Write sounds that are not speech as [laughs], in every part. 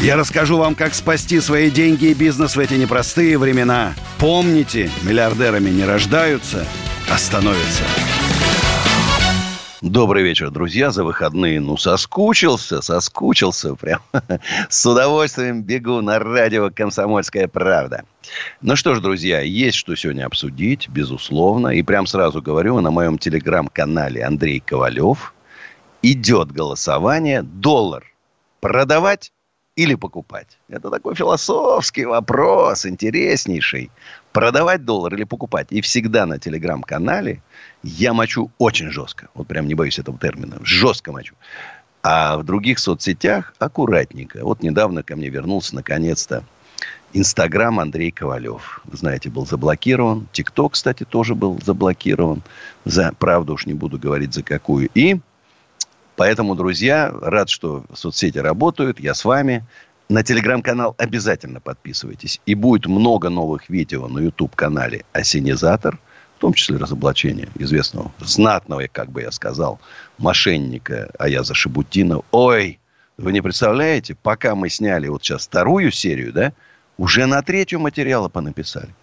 Я расскажу вам, как спасти свои деньги и бизнес в эти непростые времена. Помните, миллиардерами не рождаются, а становятся. Добрый вечер, друзья. За выходные, ну, соскучился, соскучился. Прям [laughs] с удовольствием бегу на радио «Комсомольская правда». Ну что ж, друзья, есть что сегодня обсудить, безусловно. И прям сразу говорю, на моем телеграм-канале Андрей Ковалев идет голосование. Доллар продавать или покупать? Это такой философский вопрос, интереснейший. Продавать доллар или покупать? И всегда на телеграм-канале я мочу очень жестко. Вот прям не боюсь этого термина. Жестко мочу. А в других соцсетях аккуратненько. Вот недавно ко мне вернулся наконец-то Инстаграм Андрей Ковалев. Вы знаете, был заблокирован. ТикТок, кстати, тоже был заблокирован. За, правду уж не буду говорить за какую. И поэтому, друзья, рад, что соцсети работают. Я с вами. На телеграм-канал обязательно подписывайтесь. И будет много новых видео на YouTube-канале «Осенизатор», в том числе разоблачение известного, знатного, как бы я сказал, мошенника Аяза Шабутдина. Ой, вы не представляете, пока мы сняли вот сейчас вторую серию, да, уже на третью материала понаписали.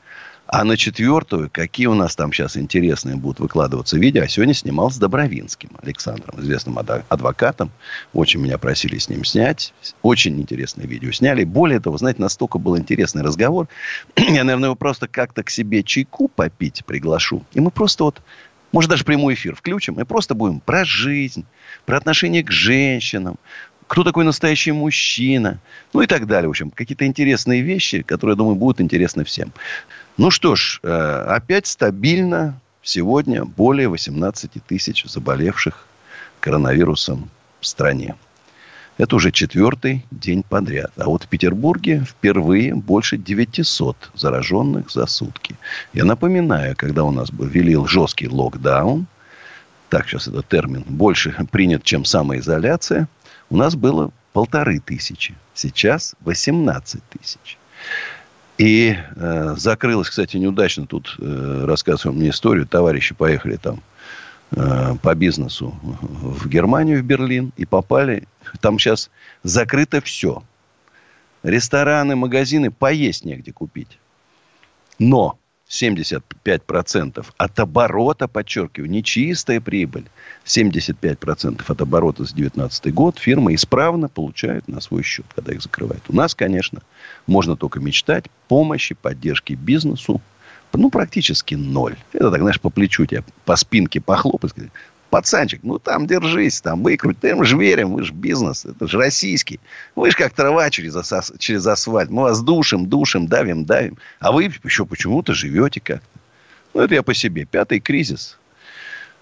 А на четвертую, какие у нас там сейчас интересные будут выкладываться видео. А сегодня снимал с Добровинским Александром, известным адвокатом. Очень меня просили с ним снять. Очень интересное видео сняли. Более того, знаете, настолько был интересный разговор. [clears throat] Я, наверное, его просто как-то к себе чайку попить приглашу. И мы просто вот может, даже прямой эфир включим, и просто будем про жизнь, про отношение к женщинам, кто такой настоящий мужчина, ну и так далее. В общем, какие-то интересные вещи, которые, я думаю, будут интересны всем. Ну что ж, э, опять стабильно сегодня более 18 тысяч заболевших коронавирусом в стране. Это уже четвертый день подряд. А вот в Петербурге впервые больше 900 зараженных за сутки. Я напоминаю, когда у нас ввели жесткий локдаун, так сейчас этот термин больше принят, чем самоизоляция, у нас было полторы тысячи. Сейчас 18 тысяч. И э, закрылось, кстати, неудачно. Тут э, рассказываю мне историю. Товарищи поехали там э, по бизнесу в Германию, в Берлин. И попали. Там сейчас закрыто все. Рестораны, магазины. Поесть негде купить. Но 75% от оборота, подчеркиваю, не чистая прибыль, 75% от оборота за 2019 год фирмы исправно получают на свой счет, когда их закрывают. У нас, конечно, можно только мечтать помощи, поддержки бизнесу, ну, практически ноль. Это так, знаешь, по плечу тебя, по спинке похлопать, сказать, пацанчик, ну там держись, там выкруть, ты же верим, вы же бизнес, это же российский. Вы же как трава через, асас, через асфальт. Мы вас душим, душим, давим, давим. А вы еще почему-то живете как-то. Ну, это я по себе. Пятый кризис.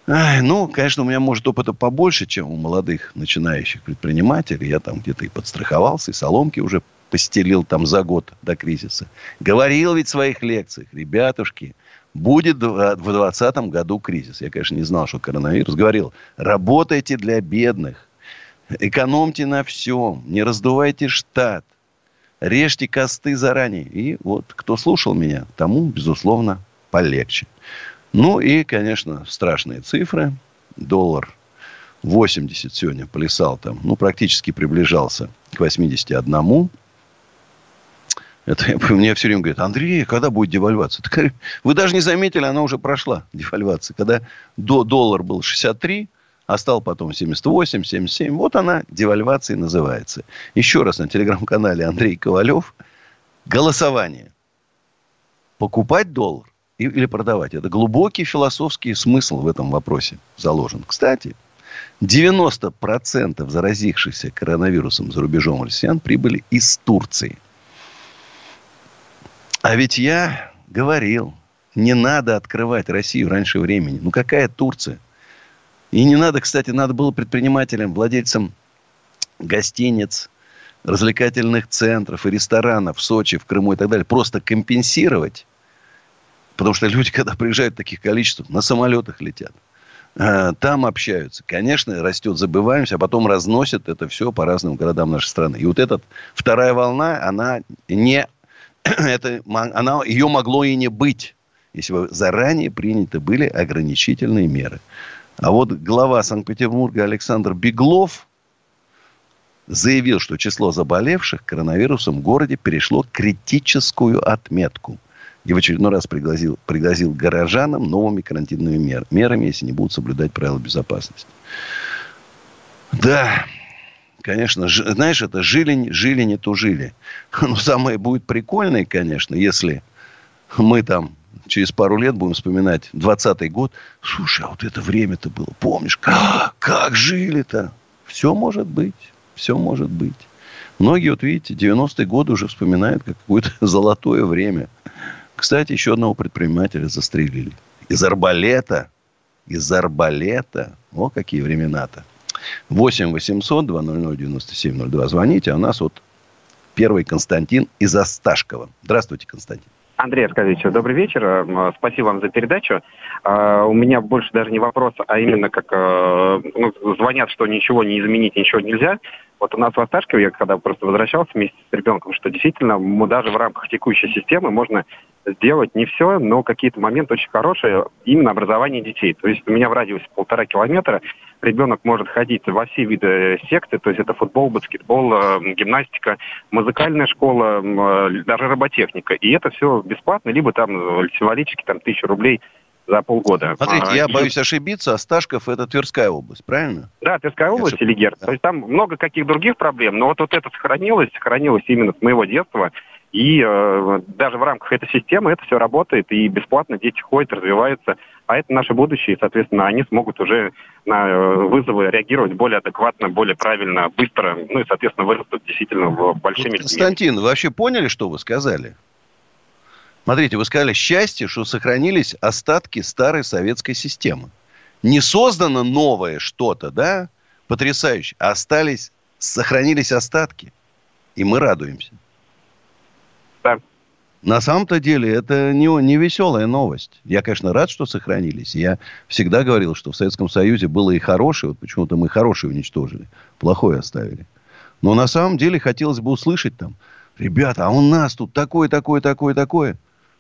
Ай, ну, конечно, у меня, может, опыта побольше, чем у молодых начинающих предпринимателей. Я там где-то и подстраховался, и соломки уже постелил там за год до кризиса. Говорил ведь в своих лекциях, ребятушки, будет в 2020 году кризис. Я, конечно, не знал, что коронавирус. Говорил, работайте для бедных. Экономьте на всем. Не раздувайте штат. Режьте косты заранее. И вот кто слушал меня, тому, безусловно, полегче. Ну и, конечно, страшные цифры. Доллар 80 сегодня плясал там, ну, практически приближался к 81. Это мне все время говорят, Андрей, когда будет девальвация? Так, вы даже не заметили, она уже прошла, девальвация. Когда до, доллар был 63, а стал потом 78, 77. Вот она, девальвация называется. Еще раз на телеграм-канале Андрей Ковалев. Голосование. Покупать доллар или продавать. Это глубокий философский смысл в этом вопросе заложен. Кстати, 90% заразившихся коронавирусом за рубежом россиян прибыли из Турции – а ведь я говорил, не надо открывать Россию раньше времени. Ну, какая Турция? И не надо, кстати, надо было предпринимателям, владельцам гостиниц, развлекательных центров и ресторанов в Сочи, в Крыму и так далее, просто компенсировать. Потому что люди, когда приезжают в таких количествах, на самолетах летят. Э, там общаются. Конечно, растет забываемость, а потом разносят это все по разным городам нашей страны. И вот эта вторая волна, она не... [clears throat] Это, она, ее могло и не быть, если бы заранее приняты были ограничительные меры. А вот глава Санкт-Петербурга Александр Беглов заявил, что число заболевших коронавирусом в городе перешло критическую отметку – и в очередной раз пригрозил, пригрозил горожанам новыми карантинными мер, мерами, если не будут соблюдать правила безопасности. Да, конечно, ж, знаешь, это жили, жили, не тужили. Но самое будет прикольное, конечно, если мы там через пару лет будем вспоминать 20-й год. Слушай, а вот это время-то было, помнишь, как, как жили-то? Все может быть, все может быть. Многие, вот видите, 90-е годы уже вспоминают как какое-то [laughs] золотое время – кстати, еще одного предпринимателя застрелили. Из арбалета. Из арбалета. О, какие времена-то. 8 800 200 9702. Звоните. А у нас вот первый Константин из Осташкова. Здравствуйте, Константин. Андрей Аркадьевич, добрый вечер. Спасибо вам за передачу. А, у меня больше даже не вопрос, а именно как э, ну, звонят, что ничего не изменить, ничего нельзя. Вот у нас в Осташкове, я когда просто возвращался вместе с ребенком, что действительно мы даже в рамках текущей системы можно сделать не все, но какие-то моменты очень хорошие, именно образование детей. То есть у меня в радиусе полтора километра ребенок может ходить во все виды секты, то есть это футбол, баскетбол, э, гимнастика, музыкальная школа, э, даже роботехника. И это все бесплатно, либо там символически там тысячу рублей за полгода. Смотрите, а, я и... боюсь ошибиться, Осташков это Тверская область, правильно? Да, Тверская область или Герц. Да. То есть там много каких других проблем, но вот, вот это сохранилось, сохранилось именно с моего детства. И э, даже в рамках этой системы это все работает, и бесплатно дети ходят, развиваются. А это наше будущее, и, соответственно, они смогут уже на э, вызовы реагировать более адекватно, более правильно, быстро, ну и, соответственно, вырастут действительно в большими... Вот, Константин, вы вообще поняли, что вы сказали? Смотрите, вы сказали счастье, что сохранились остатки старой советской системы. Не создано новое что-то, да, потрясающе, а остались, сохранились остатки. И мы радуемся. Да. На самом-то деле это не, не веселая новость. Я, конечно, рад, что сохранились. Я всегда говорил, что в Советском Союзе было и хорошее. Вот почему-то мы хорошее уничтожили, плохое оставили. Но на самом деле хотелось бы услышать там, ребята, а у нас тут такое, такое, такое, такое.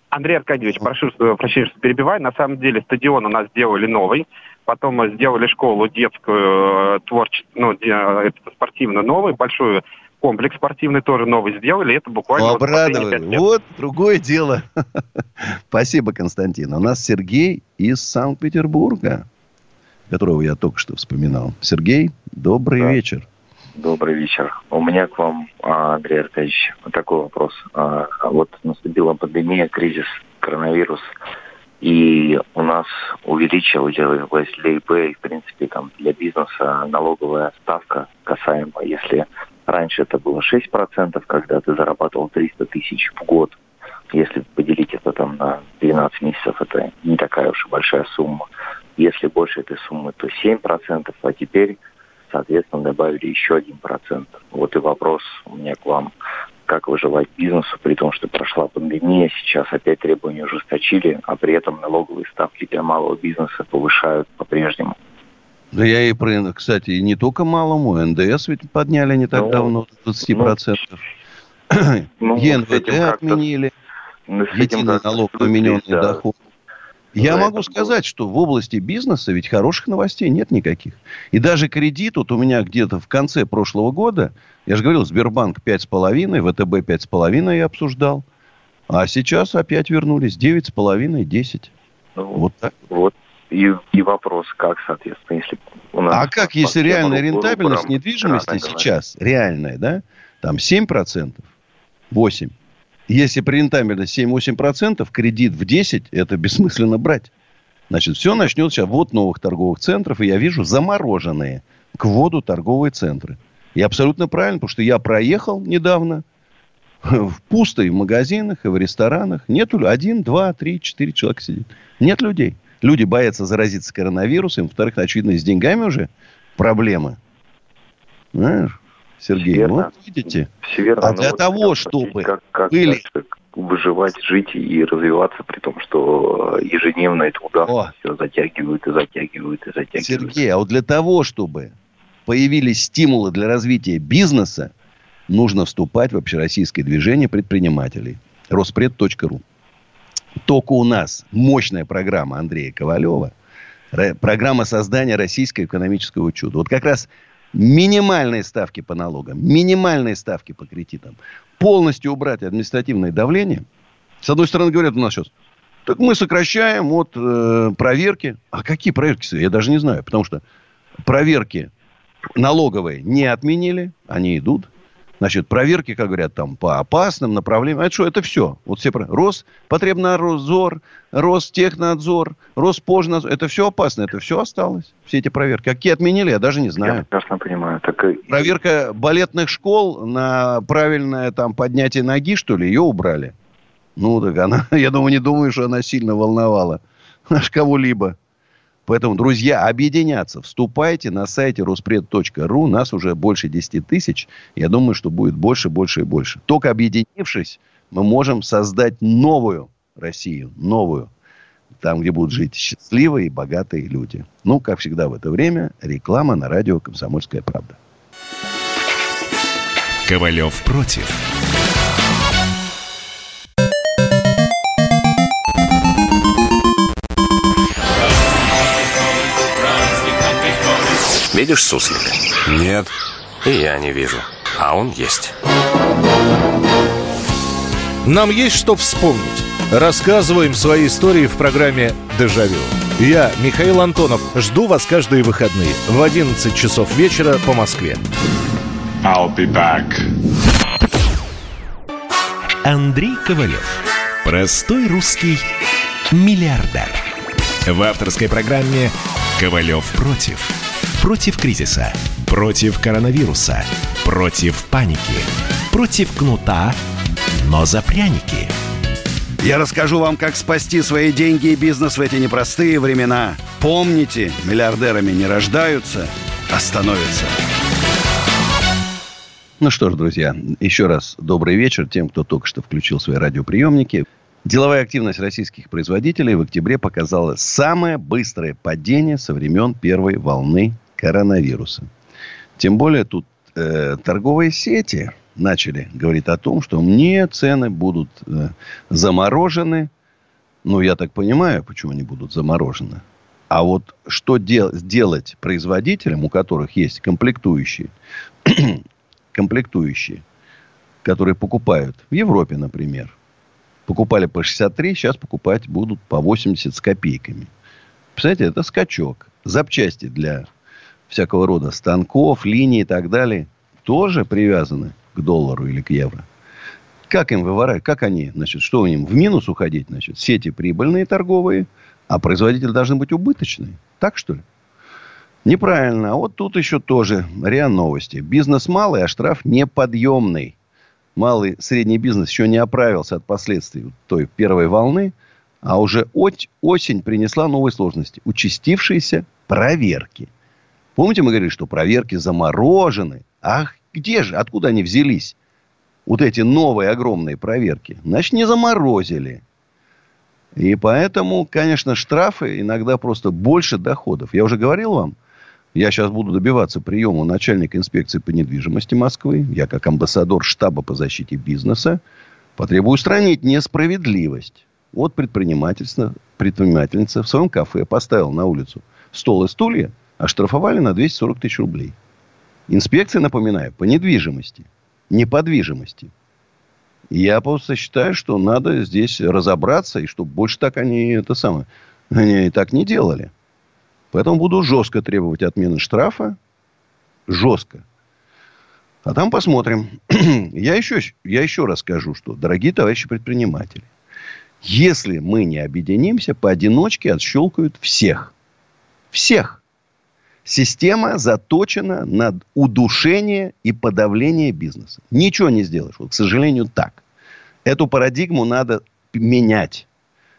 Андрей Аркадьевич, прошу прощения, что перебиваю. На самом деле стадион у нас сделали новый. Потом сделали школу детскую, э, творческую, ну, спортивную новую, большую комплекс спортивный тоже новый сделали. Это буквально... Ну, обрадовали. Вот, другое дело. [laughs] Спасибо, Константин. У нас Сергей из Санкт-Петербурга, которого я только что вспоминал. Сергей, добрый да. вечер. Добрый вечер. У меня к вам, а, Андрей Аркадьевич, такой вопрос. А, вот наступила пандемия, кризис, коронавирус, и у нас увеличилась для ИП и, в принципе, там, для бизнеса налоговая ставка касаемо, если Раньше это было 6%, когда ты зарабатывал 300 тысяч в год. Если поделить это там на 12 месяцев, это не такая уж и большая сумма. Если больше этой суммы, то 7%, а теперь, соответственно, добавили еще 1%. Вот и вопрос у меня к вам. Как выживать бизнесу, при том, что прошла пандемия, сейчас опять требования ужесточили, а при этом налоговые ставки для малого бизнеса повышают по-прежнему. Да я и про, кстати, не только малому, НДС ведь подняли не так ну, давно, 20%. Ну, ну, ЕНВТ отменили, ну, единый налог на миненный да. доход. Я За могу сказать, что в области бизнеса ведь хороших новостей нет никаких. И даже кредит, вот у меня где-то в конце прошлого года, я же говорил, Сбербанк 5,5, ВТБ 5,5 я обсуждал. А сейчас опять вернулись 9,5, 10. Ну, вот так. Вот и, и вопрос, как, соответственно, если у нас... А как, если реальная рентабельность недвижимости сейчас, реальная, да, там 7%, 8%. Если при рентабельности 7-8%, кредит в 10%, это бессмысленно брать. Значит, все начнется сейчас. Вот новых торговых центров, и я вижу замороженные к вводу торговые центры. И абсолютно правильно, потому что я проехал недавно, в пусто и в магазинах, и в ресторанах. Нету один, два, три, четыре человека сидит. Нет людей. Люди боятся заразиться коронавирусом. Во-вторых, очевидно, с деньгами уже проблемы. Знаешь? Сергей. Верно. Вот видите. Все верно. А для вот того, чтобы как, как, были... Выживать, жить и развиваться, при том, что ежедневно это удар все затягивают и затягивают и затягивают. Сергей, а вот для того, чтобы появились стимулы для развития бизнеса, нужно вступать в общероссийское движение предпринимателей. Роспред.ру. Только у нас мощная программа Андрея Ковалева, программа создания российского экономического чуда. Вот как раз минимальные ставки по налогам, минимальные ставки по кредитам, полностью убрать административное давление. С одной стороны, говорят у нас сейчас, так мы сокращаем вот э, проверки. А какие проверки? Я даже не знаю. Потому что проверки налоговые не отменили, они идут. Значит, проверки, как говорят, там по опасным направлениям. А это что? Это все. Вот все про Роспотребнадзор, Ростехнадзор, Роспожнадзор. Это все опасно. Это все осталось. Все эти проверки. Какие отменили, я даже не знаю. Я прекрасно понимаю. Так... Проверка балетных школ на правильное там поднятие ноги, что ли, ее убрали. Ну, так она, [laughs] я думаю, не думаю, что она сильно волновала аж кого-либо. Поэтому, друзья, объединяться. Вступайте на сайте ruspred.ru. Нас уже больше 10 тысяч. Я думаю, что будет больше, больше и больше. Только объединившись, мы можем создать новую Россию. Новую. Там, где будут жить счастливые и богатые люди. Ну, как всегда в это время, реклама на радио «Комсомольская правда». Ковалев против. Видишь суслик? Нет. И я не вижу. А он есть. Нам есть что вспомнить. Рассказываем свои истории в программе «Дежавю». Я, Михаил Антонов, жду вас каждые выходные в 11 часов вечера по Москве. I'll be back. Андрей Ковалев. Простой русский миллиардер. В авторской программе «Ковалев против». Против кризиса. Против коронавируса. Против паники. Против кнута, но за пряники. Я расскажу вам, как спасти свои деньги и бизнес в эти непростые времена. Помните, миллиардерами не рождаются, а становятся. Ну что ж, друзья, еще раз добрый вечер тем, кто только что включил свои радиоприемники. Деловая активность российских производителей в октябре показала самое быстрое падение со времен первой волны коронавируса. Тем более тут э, торговые сети начали говорить о том, что мне цены будут э, заморожены. Ну, я так понимаю, почему они будут заморожены. А вот что дел- делать производителям, у которых есть комплектующие, [clears throat] комплектующие, которые покупают в Европе, например, покупали по 63, сейчас покупать будут по 80 с копейками. Представляете, это скачок. Запчасти для всякого рода станков, линий и так далее, тоже привязаны к доллару или к евро. Как им выворачивать? Как они, значит, что у них в минус уходить, значит? Сети прибыльные торговые, а производители должны быть убыточные. Так что ли? Неправильно. А вот тут еще тоже РИА Новости. Бизнес малый, а штраф неподъемный. Малый, средний бизнес еще не оправился от последствий той первой волны, а уже осень принесла новые сложности. Участившиеся проверки – Помните, мы говорили, что проверки заморожены. Ах, где же, откуда они взялись? Вот эти новые огромные проверки. Значит, не заморозили. И поэтому, конечно, штрафы иногда просто больше доходов. Я уже говорил вам, я сейчас буду добиваться приема начальника инспекции по недвижимости Москвы. Я как амбассадор штаба по защите бизнеса потребую устранить несправедливость. Вот предпринимательство, предпринимательница в своем кафе поставила на улицу стол и стулья, оштрафовали на 240 тысяч рублей. Инспекция, напоминаю, по недвижимости, неподвижимости. Я просто считаю, что надо здесь разобраться, и чтобы больше так они это самое, они так не делали. Поэтому буду жестко требовать отмены штрафа. Жестко. А там посмотрим. [clears throat] я, еще, я еще раз скажу, что, дорогие товарищи предприниматели, если мы не объединимся, поодиночке отщелкают всех. Всех. Система заточена на удушение и подавление бизнеса. Ничего не сделаешь. Вот, к сожалению, так. Эту парадигму надо менять.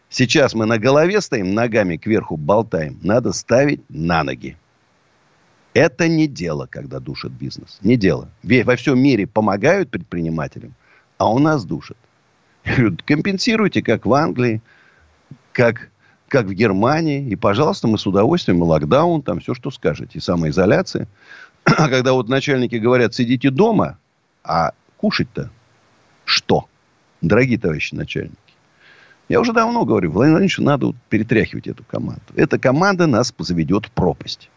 Сейчас мы на голове стоим, ногами кверху болтаем. Надо ставить на ноги. Это не дело, когда душат бизнес. Не дело. Во всем мире помогают предпринимателям, а у нас душат. Компенсируйте, как в Англии, как, как в Германии. И, пожалуйста, мы с удовольствием, и локдаун, там все, что скажете. И самоизоляция. [clears throat] А когда вот начальники говорят, сидите дома, а кушать-то что? Дорогие товарищи начальники. Я уже давно говорю, Владимир Владимирович, надо вот перетряхивать эту команду. Эта команда нас заведет в пропасть.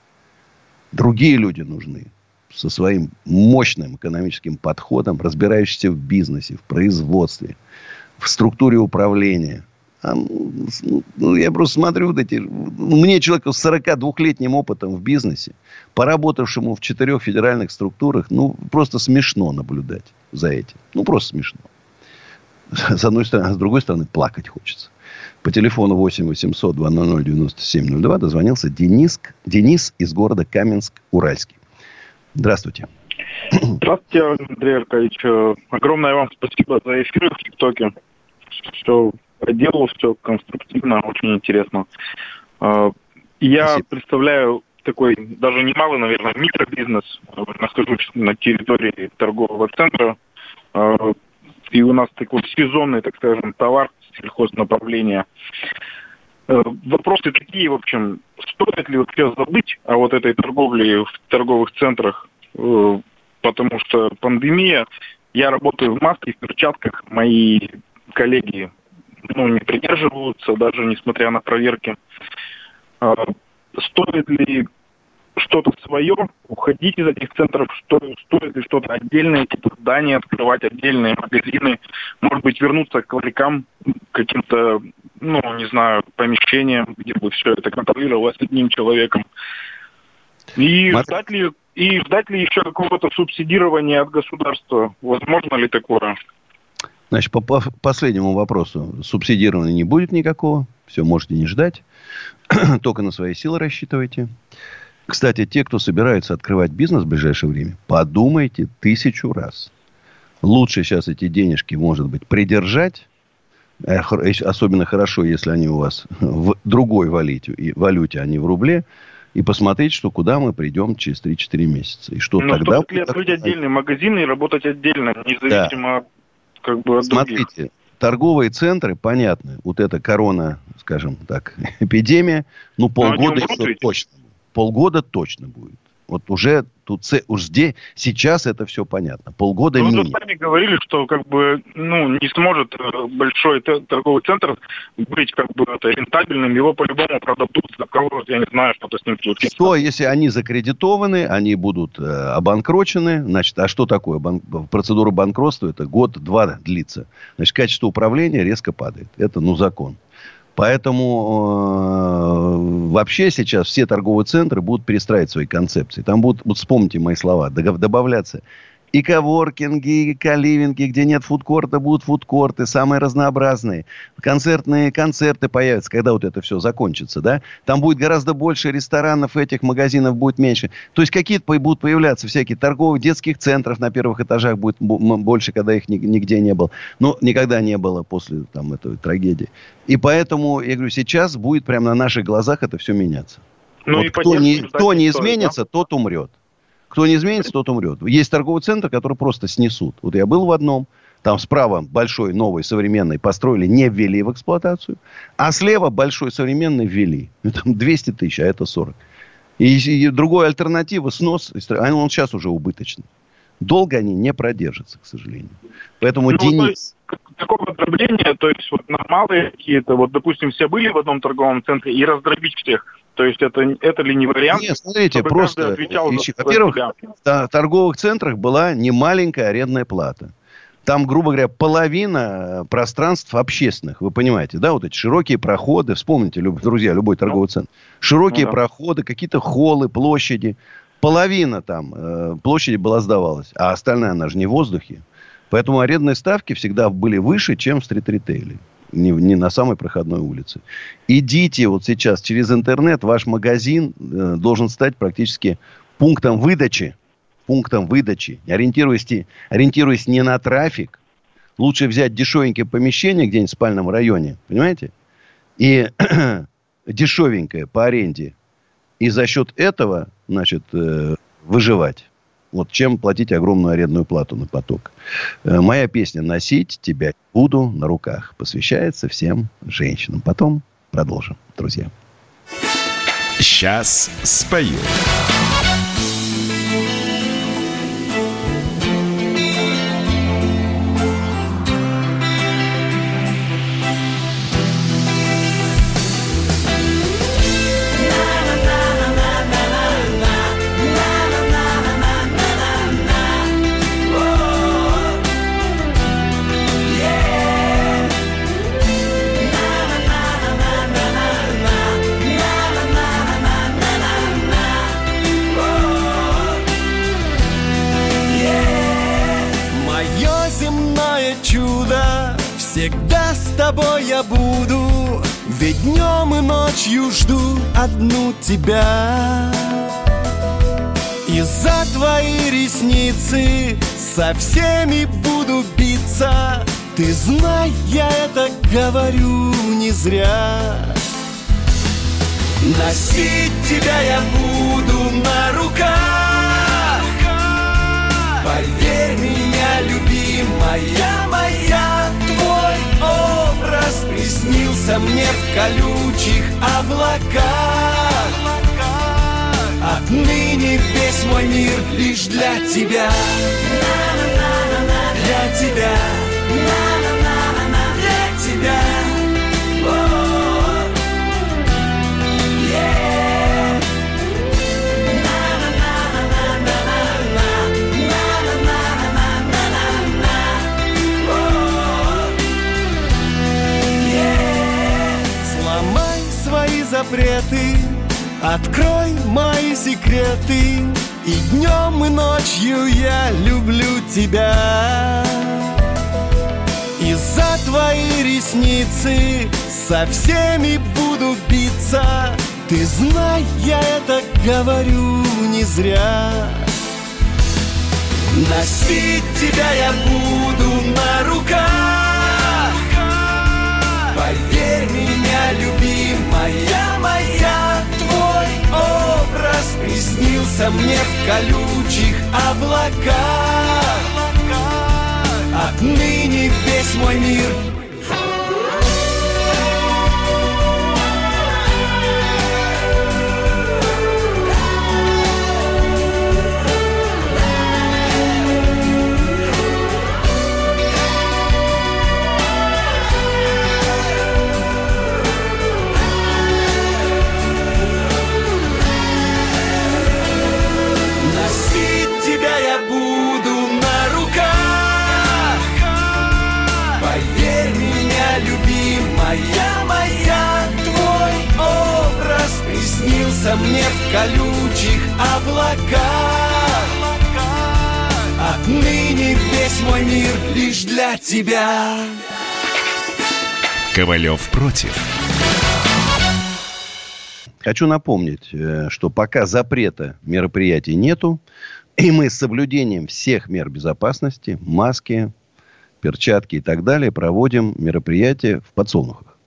Другие люди нужны со своим мощным экономическим подходом, разбирающиеся в бизнесе, в производстве, в структуре управления. А, ну, я просто смотрю вот эти... Ну, мне человеку с 42-летним опытом в бизнесе, поработавшему в четырех федеральных структурах, ну, просто смешно наблюдать за этим. Ну, просто смешно. С одной стороны. А с другой стороны, плакать хочется. По телефону 8 800 200 9702 дозвонился Денис, Денис из города Каменск-Уральский. Здравствуйте. Здравствуйте, Андрей Аркадьевич. Огромное вам спасибо за эфир в ТикТоке. Все делал, все конструктивно, очень интересно. А, я Спасибо. представляю такой даже немалый, наверное, микробизнес. Нахожусь на территории торгового центра. А, и у нас такой сезонный, так скажем, товар сельхознаправления. Э, вопросы такие, в общем, стоит ли вообще забыть о вот этой торговле в торговых центрах, э, потому что пандемия, я работаю в маске, в перчатках, мои коллеги ну, не придерживаются, даже несмотря на проверки. А, стоит ли что-то свое, уходить из этих центров, что, стоит ли что-то отдельное, типа здания, открывать отдельные магазины, может быть, вернуться к ларькам, каким-то, ну, не знаю, помещениям, где бы все это контролировалось одним человеком. И Мат... ждать ли и ждать ли еще какого-то субсидирования от государства? Возможно ли такое? Значит, по, по последнему вопросу. Субсидирования не будет никакого. Все, можете не ждать. [clears throat] Только на свои силы рассчитывайте. Кстати, те, кто собирается открывать бизнес в ближайшее время, подумайте тысячу раз. Лучше сейчас эти денежки, может быть, придержать. Э, особенно хорошо, если они у вас в другой валюте, валюте а не в рубле. И посмотреть, что куда мы придем через 3-4 месяца. И что Но тогда... ли открыть отдельный магазин и работать отдельно, независимо да. Как бы от Смотрите, других? торговые центры, понятно, вот эта корона, скажем так, [laughs] эпидемия, ну, полгода еще точно полгода точно будет. Вот уже тут уж здесь, сейчас это все понятно. Полгода ну, минимум. Вы сами говорили, что как бы ну, не сможет э, большой торговый центр быть как бы это, рентабельным, его по-любому продадут за кого я не знаю, что-то с ним случится. Что, если они закредитованы, они будут э, обанкрочены, значит, а что такое? Бан... Процедура банкротства это год-два длится. Значит, качество управления резко падает. Это, ну, закон. Поэтому э, вообще сейчас все торговые центры будут перестраивать свои концепции. Там будут, вот вспомните мои слова, добавляться и коворкинги, и каливинги, где нет фудкорта, будут фудкорты, самые разнообразные. Концертные концерты появятся, когда вот это все закончится, да? Там будет гораздо больше ресторанов, этих магазинов будет меньше. То есть какие-то будут появляться всякие торговые, детских центров на первых этажах будет больше, когда их нигде не было. Но никогда не было после там этой трагедии. И поэтому, я говорю, сейчас будет прямо на наших глазах это все меняться. Ну, вот кто не, кто не изменится, да? тот умрет. Кто не изменится, тот умрет. Есть торговый центр, который просто снесут. Вот я был в одном. Там справа большой, новый, современный построили, не ввели в эксплуатацию. А слева большой, современный ввели. Ну, там 200 тысяч, а это 40. И, и другой альтернатива, снос, а он сейчас уже убыточный. Долго они не продержатся, к сожалению. Поэтому ну, Денис... Такого дробления, то есть вот нормалы какие-то, вот, допустим, все были в одном торговом центре и раздробить всех, то есть это, это ли не вариант? Нет, смотрите, просто, во-первых, в торговых центрах была немаленькая арендная плата. Там, грубо говоря, половина пространств общественных. Вы понимаете, да? Вот эти широкие проходы. Вспомните, друзья, любой торговый центр. Широкие ну, да. проходы, какие-то холлы, площади. Половина там э, площади была сдавалась. А остальная, она же не в воздухе. Поэтому арендные ставки всегда были выше, чем в стрит-ритейле не, не на самой проходной улице. Идите вот сейчас через интернет, ваш магазин э, должен стать практически пунктом выдачи. Пунктом выдачи. Ориентируясь, ориентируясь не на трафик, лучше взять дешевенькое помещение где-нибудь в спальном районе, понимаете? И [clears throat] дешевенькое по аренде. И за счет этого значит, э, выживать. Вот чем платить огромную арендную плату на поток. Э, моя песня «Носить тебя буду на руках» посвящается всем женщинам. Потом продолжим, друзья. Сейчас спою. Одну тебя. И за твои ресницы Со всеми буду биться. Ты знай, я это говорю не зря. Носить тебя я буду на руках. Поверь меня, любимая образ приснился мне в колючих облаках. Отныне весь мой мир лишь для тебя. Для тебя запреты, открой мои секреты И днем и ночью я люблю тебя. И за твои ресницы со всеми буду биться. Ты знай, я это говорю не зря. Носить тебя я буду на руках Поверь меня, любимая моя Твой образ приснился мне в колючих облаках. Отныне весь мой мир приснился мне в колючих облаках Отныне весь мой мир лишь для тебя Ковалев против. Хочу напомнить, э, что пока запрета мероприятий нету, и мы с соблюдением всех мер безопасности, маски, перчатки и так далее, проводим мероприятия в подсолнухах.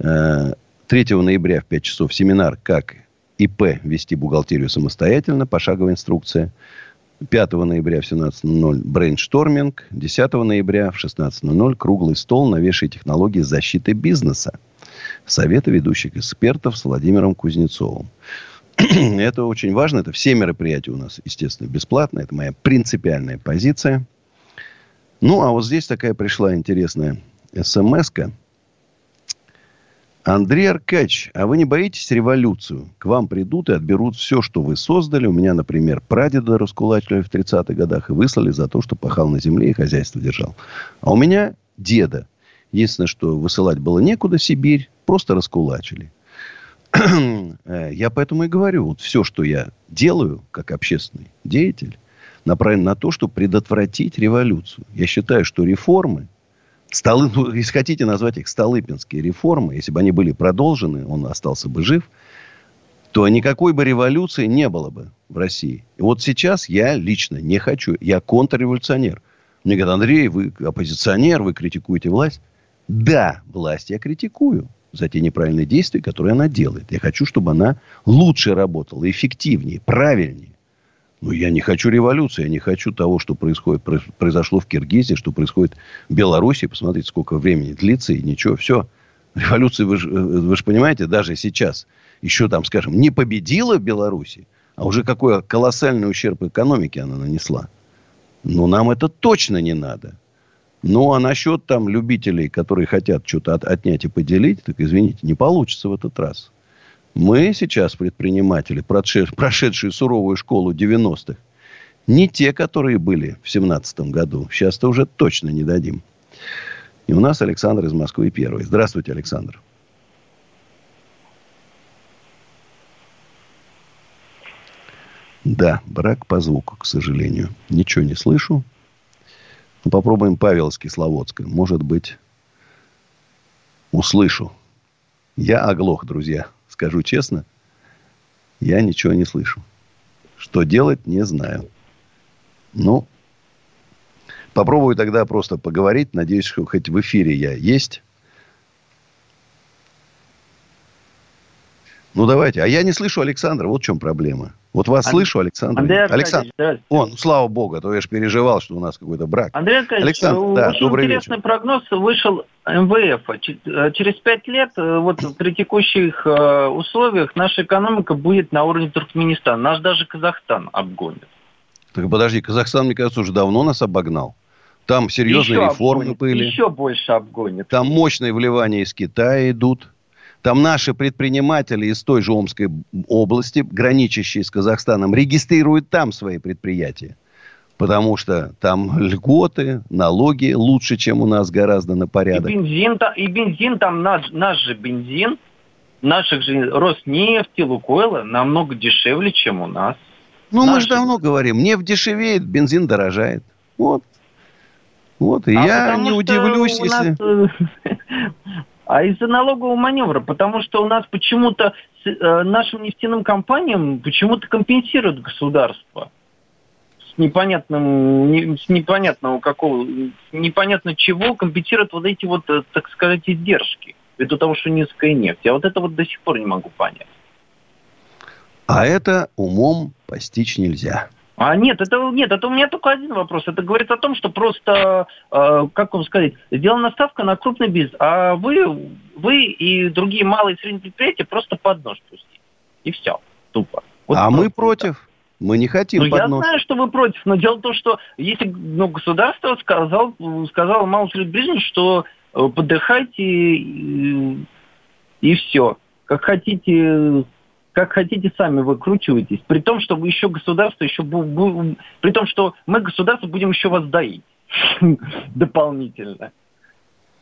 Э, 3 ноября в 5 часов семинар «Как ИП вести бухгалтерию самостоятельно», пошаговая инструкция. 5 ноября в 17.00 брейншторминг. 10 ноября в 16.00 круглый стол новейшей технологии защиты бизнеса. Советы ведущих экспертов с Владимиром Кузнецовым. [clears throat] Это очень важно. Это все мероприятия у нас, естественно, бесплатно. Это моя принципиальная позиция. Ну, а вот здесь такая пришла интересная смс-ка. Андрей Аркач, а вы не боитесь революцию? К вам придут и отберут все, что вы создали. У меня, например, прадеда раскулачили в 30-х годах и выслали за то, что пахал на земле и хозяйство держал. А у меня деда. Единственное, что высылать было некуда, Сибирь, просто раскулачили. [clears throat] Э, Я поэтому и говорю, вот все, что я делаю, как общественный деятель, направлено на то, чтобы предотвратить революцию. Я считаю, что реформы, Столы, ну, если хотите назвать их столыпинские реформы, если бы они были продолжены, он остался бы жив, то никакой бы революции не было бы в России. И вот сейчас я лично не хочу. Я контрреволюционер. Мне говорят, Андрей, вы оппозиционер, вы критикуете власть. Да, власть я критикую. за те неправильные действия, которые она делает. Я хочу, чтобы она лучше работала, эффективнее, правильнее. Но я не хочу революции, я не хочу того, что происходит, произошло в Киргизии, что происходит в Беларуси. Посмотрите, сколько времени длится, и ничего, все. Революция, вы же, вы же понимаете, даже сейчас еще там, скажем, не победила в Беларуси, а уже какой колоссальный ущерб экономике она нанесла. Но нам это точно не надо. Ну, а насчет там любителей, которые хотят что-то от, отнять и поделить, так, извините, не получится в этот раз. Мы сейчас, предприниматели, прошедшие суровую школу 90-х, не те, которые были в 17 году. Сейчас-то уже точно не дадим. И у нас Александр из Москвы первый. Здравствуйте, Александр. Да, брак по звуку, к сожалению. Ничего не слышу. Ну, попробуем Павел с Кисловодска. Может быть, услышу. Я оглох, друзья. Скажу честно, я ничего не слышу. Что делать, не знаю. Ну, попробую тогда просто поговорить. Надеюсь, что хоть в эфире я есть. Ну, давайте. А я не слышу Александра. Вот в чем проблема. Вот вас Анд... слышу, Александр. Андрей Александр. О, ну, слава богу, а то я же переживал, что у нас какой-то брак. Андрей Аркадьевич, Александр, да, очень интересный вечер. прогноз вышел МВФ. Э, через пять лет, э, вот при текущих э, условиях, наша экономика будет на уровне Туркменистана. Наш даже Казахстан обгонит. Так подожди, Казахстан, мне кажется, уже давно нас обогнал. Там серьезные еще реформы обгонит, были. Еще больше обгонит. Там мощные вливания из Китая идут. Там наши предприниматели из той же Омской области, граничащие с Казахстаном, регистрируют там свои предприятия. Потому что там льготы, налоги лучше, чем у нас гораздо на порядок. И бензин, и бензин там наш, наш же бензин, наших же Роснефти, Лукойла намного дешевле, чем у нас. Ну, Наши... мы же давно говорим, нефть дешевеет, бензин дорожает. Вот. Вот, и а я не удивлюсь, если... Нас, [laughs] а из-за налогового маневра, потому что у нас почему-то э, нашим нефтяным компаниям почему-то компенсирует государство с непонятным, не, с непонятного какого, непонятно чего компенсирует вот эти вот, э, так сказать, издержки ввиду того, что низкая нефть. Я вот это вот до сих пор не могу понять. А это умом постичь нельзя. А нет, это нет, это у меня только один вопрос. Это говорит о том, что просто, э, как вам сказать, сделана ставка на крупный бизнес, а вы, вы и другие малые и средние предприятия просто под нож пустите. И все. Тупо. Вот а мы против. Мы не хотим ну, я знаю, что вы против, но дело в том, что если ну, государство сказал, сказал малый средний бизнес, что э, подыхайте и, и все. Как хотите как хотите сами выкручивайтесь, при том, что вы еще государство, еще при том, что мы государство будем еще вас доить [laughs] дополнительно.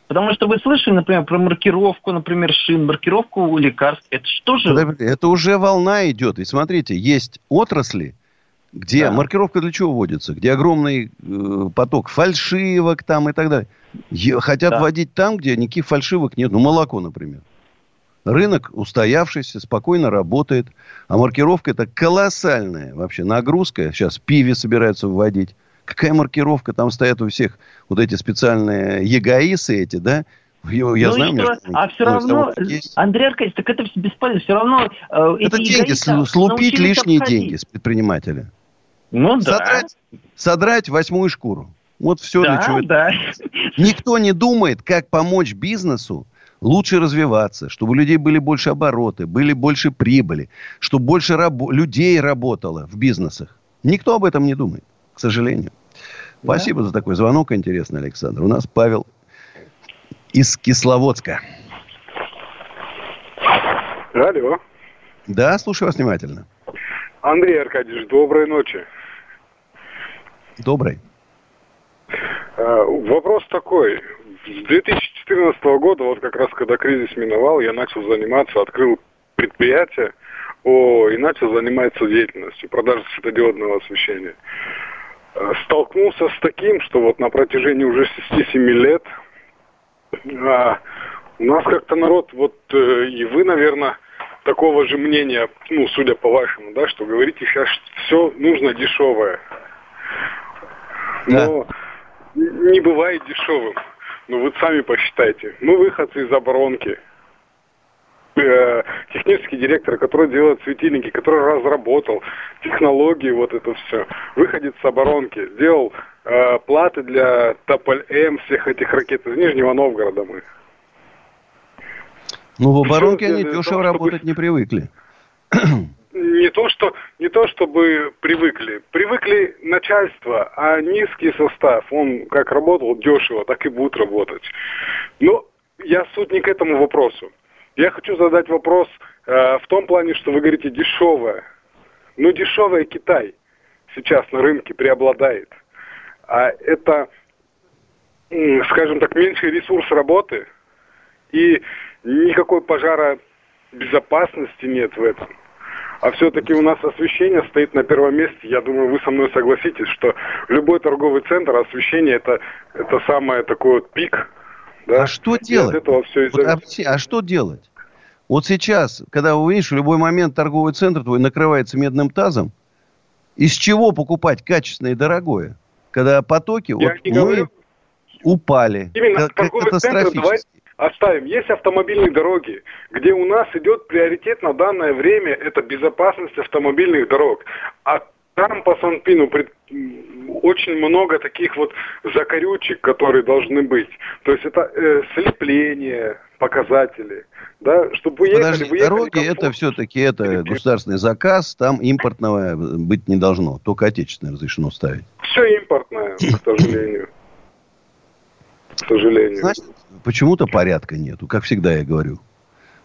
Потому что вы слышали, например, про маркировку, например, шин, маркировку лекарств. Это что же? Это уже волна идет. И смотрите, есть отрасли, где да. маркировка для чего вводится? Где огромный э, поток фальшивок там и так далее. Хотят да. вводить там, где никаких фальшивок нет. Ну, молоко, например. Рынок устоявшийся, спокойно работает. А маркировка это колоссальная вообще нагрузка. Сейчас пиве собираются вводить. Какая маркировка? Там стоят у всех вот эти специальные егоисы эти, да? Я, ну знаю, что? А все равно, Андрей Аркадьевич, так это бесполезно. Все равно э, Это деньги, слупить лишние обходить. деньги с предпринимателя. Ну да. Содрать, содрать восьмую шкуру. Вот все да, для чего. Да. Никто не думает, как помочь бизнесу лучше развиваться, чтобы у людей были больше обороты, были больше прибыли, чтобы больше раб- людей работало в бизнесах. Никто об этом не думает, к сожалению. Да. Спасибо за такой звонок интересный, Александр. У нас Павел из Кисловодска. Алло. Да, слушаю вас внимательно. Андрей Аркадьевич, доброй ночи. Добрый. А, вопрос такой. С 2014 года, вот как раз когда кризис миновал, я начал заниматься, открыл предприятие о, и начал заниматься деятельностью продажи светодиодного освещения. Э, столкнулся с таким, что вот на протяжении уже 6-7 лет а, у нас как-то народ, вот э, и вы, наверное, такого же мнения, ну, судя по вашему, да, что говорите, сейчас все нужно дешевое. Но да. не бывает дешевым. Ну, вы сами посчитайте. Мы выходцы из оборонки. э, технический директор, который делает светильники, который разработал технологии, вот это все, выходит с оборонки, сделал э, платы для Тополь-М, всех этих ракет из Нижнего Новгорода мы. Ну, в оборонке они дешево того, чтобы- работать не привыкли. [clears throat] [clears throat] Не то, что, не то, чтобы привыкли. Привыкли начальство, а низкий состав, он как работал дешево, так и будет работать. Но я суть не к этому вопросу. Я хочу задать вопрос э, в том плане, что вы говорите дешевое. Ну, дешевое Китай сейчас на рынке преобладает. А это, скажем так, меньший ресурс работы и никакой пожара безопасности нет в этом. А все-таки у нас освещение стоит на первом месте. Я думаю, вы со мной согласитесь, что любой торговый центр освещение это, это самое такой вот пик. Да? А что И делать? этого все Вот объясни, а что делать? Вот сейчас, когда вы видишь, в любой момент торговый центр твой накрывается медным тазом, из чего покупать качественное и дорогое? Когда потоки вот, не мы говорю- упали Именно ка- торговый центр давайте оставим. Есть автомобильные дороги, где у нас идет приоритет на данное время это безопасность автомобильных дорог. А там по Санпину пред- очень много таких вот закорючек, которые должны быть. То есть это э, слепление, показатели. Да, чтобы вы ехали, Подожди, вы ехали дороги это комфортно. все-таки это государственный заказ, там импортного быть не должно, только отечественное разрешено ставить. Все импортное, к сожалению. К сожалению. Значит, почему-то порядка нету, как всегда я говорю.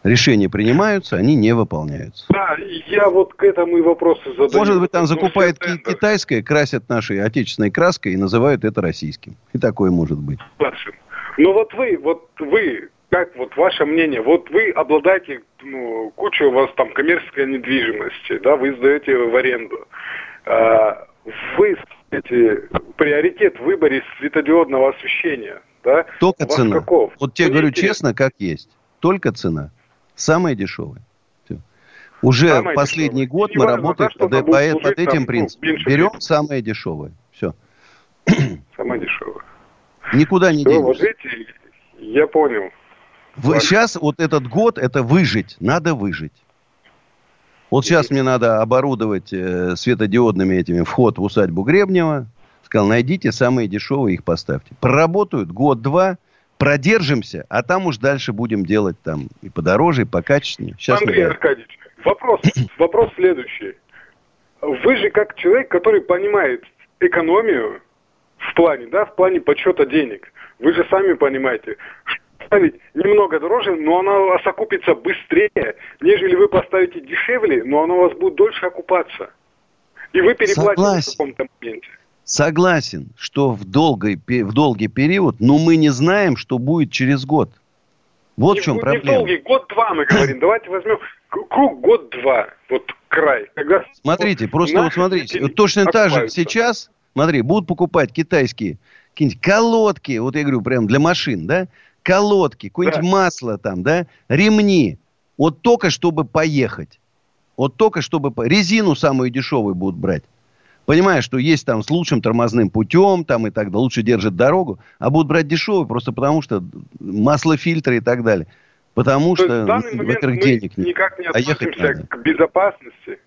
Решения принимаются, они не выполняются. Да, я вот к этому и вопросы задаю. Может быть, там Ну, закупают ки- китайское, красят нашей отечественной краской и называют это российским. И такое может быть. Согласен. Ну вот вы, вот вы, как вот ваше мнение, вот вы обладаете, ну, куча у вас там коммерческой недвижимости, да, вы сдаете в аренду. А, вы ставите приоритет в выборе светодиодного освещения, да? Только У вас цена. каков? Вот тебе говорю честно, как есть. Только цена. Самая дешевая. Всё. Уже Самая последний дешевая. год И мы работаем под, по- служить под там, этим ну, принципом. меньше Берем всего. самое дешевое. Все. [clears throat] Самое дешевое. Никуда не вот денешься. видите, я понял. Вы- Сейчас вот этот год это выжить. Надо выжить. Вот сейчас мне надо оборудовать э, светодиодными этими вход в усадьбу Гребнева. Сказал, найдите самые дешевые, их поставьте. Проработают год-два, продержимся, а там уж дальше будем делать там и подороже, и покачественнее. Сейчас Андрей Аркадьевич, вопрос, [coughs] вопрос следующий. Вы же как человек, который понимает экономию в плане, да, в плане подсчета денег. Вы же сами понимаете, что ставить немного дороже, но она у вас окупится быстрее, нежели вы поставите дешевле, но она у вас будет дольше окупаться. И вы переплатите Согласен. в каком-то моменте. Согласен, что в, долгий, пе- в долгий период, но мы не знаем, что будет через год. Вот не, в чем не проблема. долгий, год-два мы говорим. Давайте возьмем круг год-два, вот край. Когда Смотрите, вот просто вот смотрите, вот точно так же сейчас, смотри, будут покупать китайские какие-нибудь колодки, вот я говорю, прям для машин, да, колодки, какое-нибудь Да. масло там, да, ремни, вот только чтобы поехать, вот только чтобы, резину самую дешевую будут брать. Понимаешь, что есть там с лучшим тормозным путем, там и так далее, лучше держит дорогу, а будут брать дешевую просто потому, что маслофильтры и так далее. Потому То что, ну, во-первых, денег нет. никак не а ехать относимся надо. к безопасности.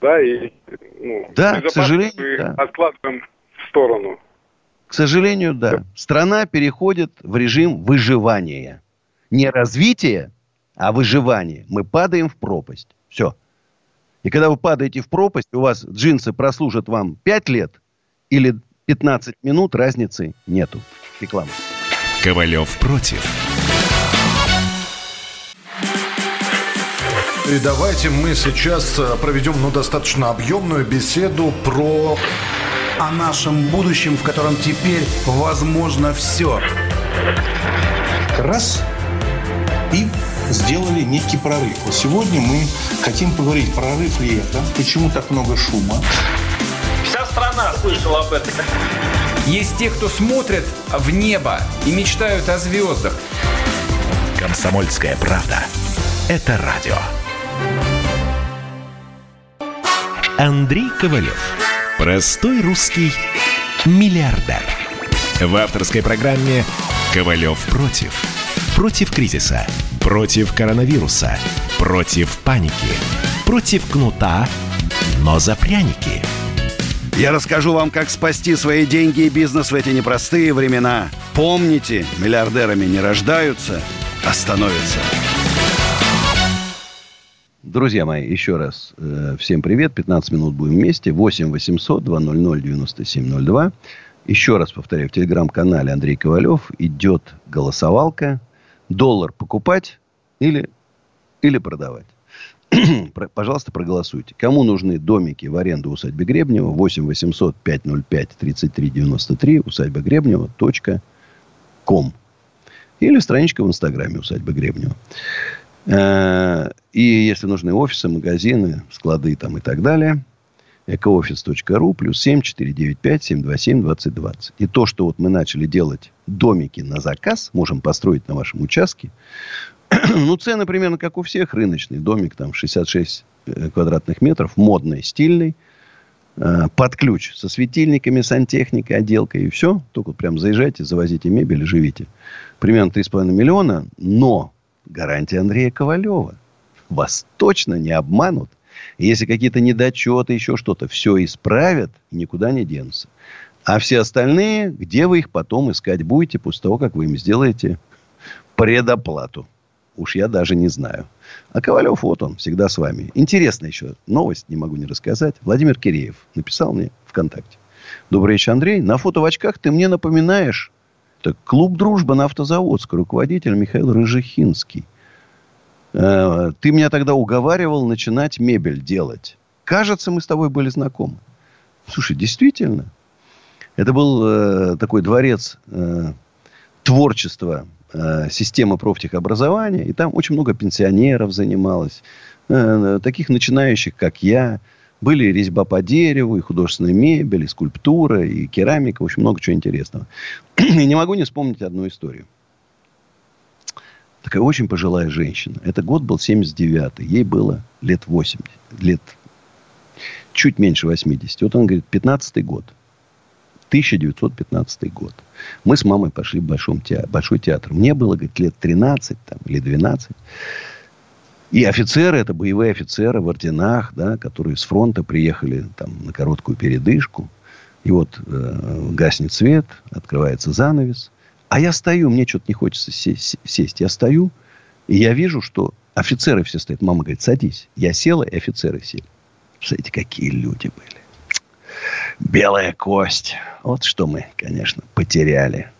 Да, и ну, Да, к сожалению, мы да. откладываем в сторону. К сожалению, да. Страна переходит в режим выживания. Не развития, а выживания. Мы падаем в пропасть. Все. И когда вы падаете в пропасть, у вас джинсы прослужат вам 5 лет или 15 минут, разницы нету. Реклама. Ковалев против. И давайте мы сейчас э, проведем ну, достаточно объемную беседу про... О нашем будущем, в котором теперь возможно все. Раз сделали некий прорыв. Вот сегодня мы хотим поговорить, прорыв ли это, почему так много шума. Вся страна слышала об этом. Есть те, кто смотрят в небо и мечтают о звездах. Комсомольская правда. Это радио. Андрей Ковалев. Простой русский миллиардер. В авторской программе «Ковалев против». Против кризиса, против коронавируса, против паники, против кнута, но за пряники. Я расскажу вам, как спасти свои деньги и бизнес в эти непростые времена. Помните, миллиардерами не рождаются, а становятся. Друзья мои, еще раз э, всем привет. 15 минут будем вместе. 8 800 200 9702. Еще раз повторяю, в телеграм-канале Андрей Ковалев идет голосовалка. Доллар покупать или, или продавать. [clears throat] Пожалуйста, проголосуйте. Кому нужны домики в аренду усадьбы Гребнева? 8 800 505 33 93 усадьба Гребнева. ком. Или страничка в инстаграме усадьба Гребнева. Э, и если нужны офисы, магазины, склады там и так далее, экоофис.ру плюс 7 495 727 2020. И то, что вот мы начали делать домики на заказ, можем построить на вашем участке. [clears throat] ну, цены примерно как у всех, рыночный домик, там 66 э, квадратных метров, модный, стильный, э, под ключ, со светильниками, сантехникой, отделкой и все. Только вот прям заезжайте, завозите мебель и живите. Примерно 3,5 миллиона, но гарантия Андрея Ковалева. Вас точно не обманут. Если какие-то недочеты, еще что-то, все исправят и никуда не денутся. А все остальные, где вы их потом искать будете после того, как вы им сделаете предоплату? Уж я даже не знаю. А Ковалев, вот он, всегда с вами. Интересная еще новость, не могу не рассказать. Владимир Киреев написал мне ВКонтакте. Добрый вечер, Андрей. На фото в очках ты мне напоминаешь так, клуб «Дружба» на Автозаводской. Руководитель Михаил Рыжихинский. Э, ты меня тогда уговаривал начинать мебель делать. Кажется, мы с тобой были знакомы. Слушай, действительно. Это был э, такой дворец э, творчества э, системы профтехобразования. И там очень много пенсионеров занималось. Э, таких начинающих, как я. Были резьба по дереву, и художественная мебель, и скульптура, и керамика. Общем, много чего интересного. [clears throat] и не могу не вспомнить одну историю. Такая очень пожилая женщина. Это год был 79-й. Ей было лет 80. Лет чуть меньше 80. Вот он говорит, 15-й год. 1915 год. Мы с мамой пошли в большом театр, Большой театр. Мне было, говорит, лет 13 там, или 12. И офицеры, это боевые офицеры в орденах, да, которые с фронта приехали там, на короткую передышку. И вот э, гаснет свет, открывается занавес. А я стою, мне что-то не хочется сесть. Я стою, и я вижу, что офицеры все стоят. Мама говорит, садись. Я села, и офицеры сели. Представляете, какие люди были. Белая кость. Вот что мы, конечно, потеряли.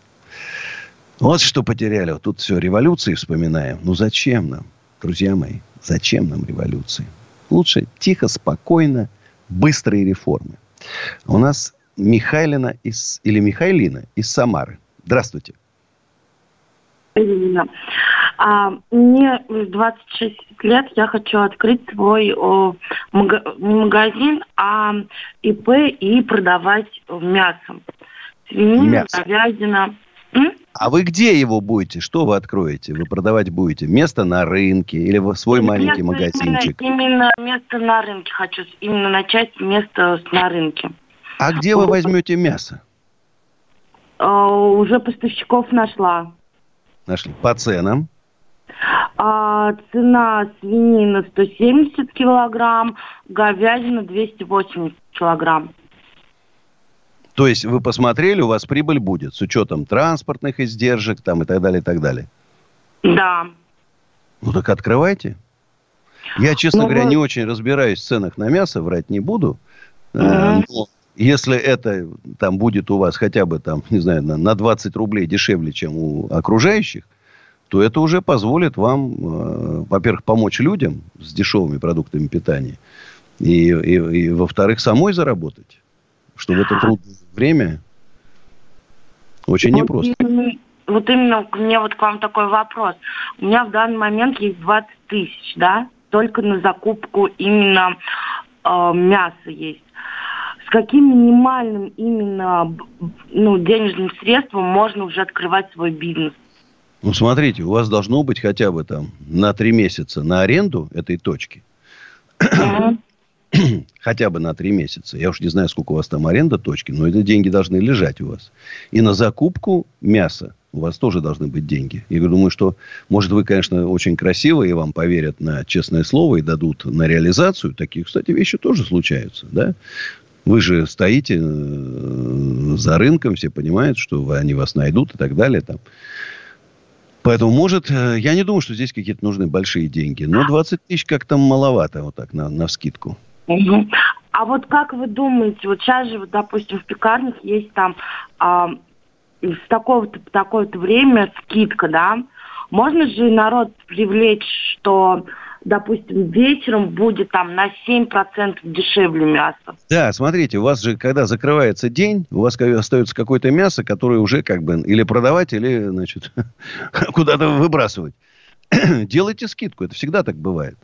Вот что потеряли. Вот тут все революции вспоминаем. Ну зачем нам? друзья мои, зачем нам революции? Лучше тихо, спокойно, быстрые реформы. У нас Михайлина из, или Михайлина из Самары. Здравствуйте. А, мне 26 лет, я хочу открыть свой о, мага, не магазин, а ИП и продавать мясо. Свинина, мясо. говядина. А вы где его будете? Что вы откроете? Вы продавать будете? Место на рынке или свой место маленький магазинчик? Именно, именно место на рынке хочу. Именно начать место на рынке. А где вы возьмете мясо? Uh, уже поставщиков нашла. Нашли. По ценам? А, цена свинина 170 килограмм, говядина 280 килограмм. То есть вы посмотрели, у вас прибыль будет с учетом транспортных издержек там и так далее, и так далее. Да. Ну так открывайте. Я, честно ну, говоря, вы... не очень разбираюсь в ценах на мясо, врать не буду. Угу. Но если это там будет у вас хотя бы там, не знаю, на, на 20 рублей дешевле, чем у окружающих, то это уже позволит вам, э, во-первых, помочь людям с дешевыми продуктами питания, и, и, и во-вторых, самой заработать, чтобы это трудное время очень вот непросто. Именно, вот именно у меня вот к вам такой вопрос. У меня в данный момент есть 20 тысяч, да, только на закупку именно э, мяса есть. С каким минимальным именно ну, денежным средством можно уже открывать свой бизнес? Ну, смотрите, у вас должно быть хотя бы там на три месяца на аренду этой точки. [clears throat] хотя бы на три месяца. Я уж не знаю, сколько у вас там аренда точки, но эти деньги должны лежать у вас. И на закупку мяса у вас тоже должны быть деньги. Я думаю, что, может, вы, конечно, очень красивые, и вам поверят на честное слово и дадут на реализацию. Такие, кстати, вещи тоже случаются, да? Вы же стоите э, за рынком, все понимают, что они вас найдут и так далее. Там. Поэтому, может, э, я не думаю, что здесь какие-то нужны большие деньги. Но 20 тысяч как-то маловато, вот так, на, на вскидку. А вот как вы думаете, вот сейчас же, вот, допустим, в пекарнях есть там а, с такого-то такое-то время скидка, да? Можно же народ привлечь, что, допустим, вечером будет там на 7% дешевле мясо? Да, смотрите, у вас же, когда закрывается день, у вас остается какое-то мясо, которое уже как бы или продавать, или, значит, [laughs] куда-то выбрасывать. [clears throat] Делайте скидку, это всегда так бывает.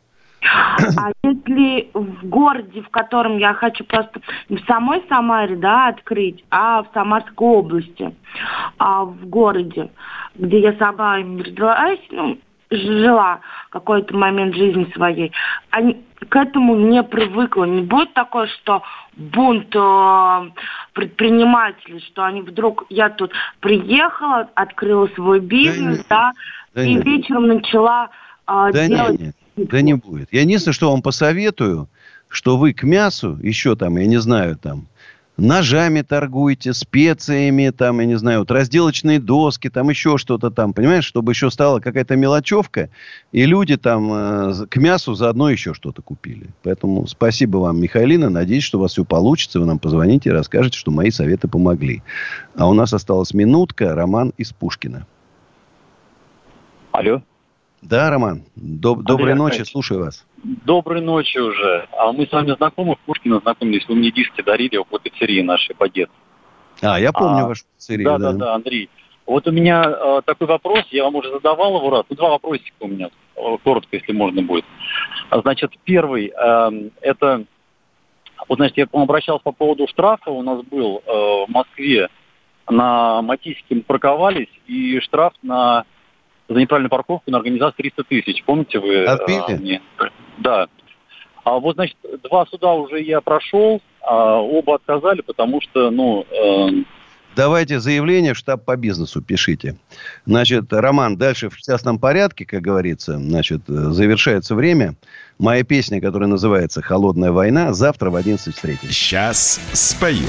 А если в городе, в котором я хочу просто не в самой Самаре, да, открыть, а в Самарской области, а в городе, где я сама родилась, ну, жила какой-то момент жизни своей, они, к этому не привыкла. Не будет такое, что бунт э, предпринимателей, что они вдруг, я тут приехала, открыла свой бизнес, да, Да и нет. вечером начала э, Да делать нет, нет, да не будет. Я единственное, что вам посоветую, что вы к мясу еще там, я не знаю, там, ножами торгуете, специями, там, я не знаю, вот разделочные доски, там еще что-то там, понимаешь, чтобы еще стала какая-то мелочевка, и люди там э, к мясу заодно еще что-то купили. Поэтому спасибо вам, Михайлина, надеюсь, что у вас все получится, вы нам позвоните и расскажете, что мои советы помогли. А у нас осталась минутка, Роман из Пушкина. Алло. Да, Роман, доб- доброй ночи, слушаю вас. Доброй ночи уже. А мы с вами знакомы, в Пушкино знакомились. Вы мне диски дарили около пиццерии нашей детству. А, я помню А, вашу пиццерию, Да, да, да, Андрей. Вот у меня э, такой вопрос, я вам уже задавал его раз. Ну, два вопросика у меня, э, коротко, если можно будет. А, Значит, первый, эм, это, вот, значит, я обращался по поводу штрафа, у нас был э, в Москве на Матиске мы парковались, и штраф на за неправильную парковку на организацию 300 тысяч. Помните вы? э, Отбили? мне? Да. А вот, значит, два суда уже я прошел, а оба отказали, потому что, ну, э, Давайте заявление в штаб по бизнесу пишите. Значит, Роман, дальше в частном порядке, как говорится, значит, э, завершается время. Моя песня, которая называется «Холодная война», завтра в 11 встретимся. Сейчас спою.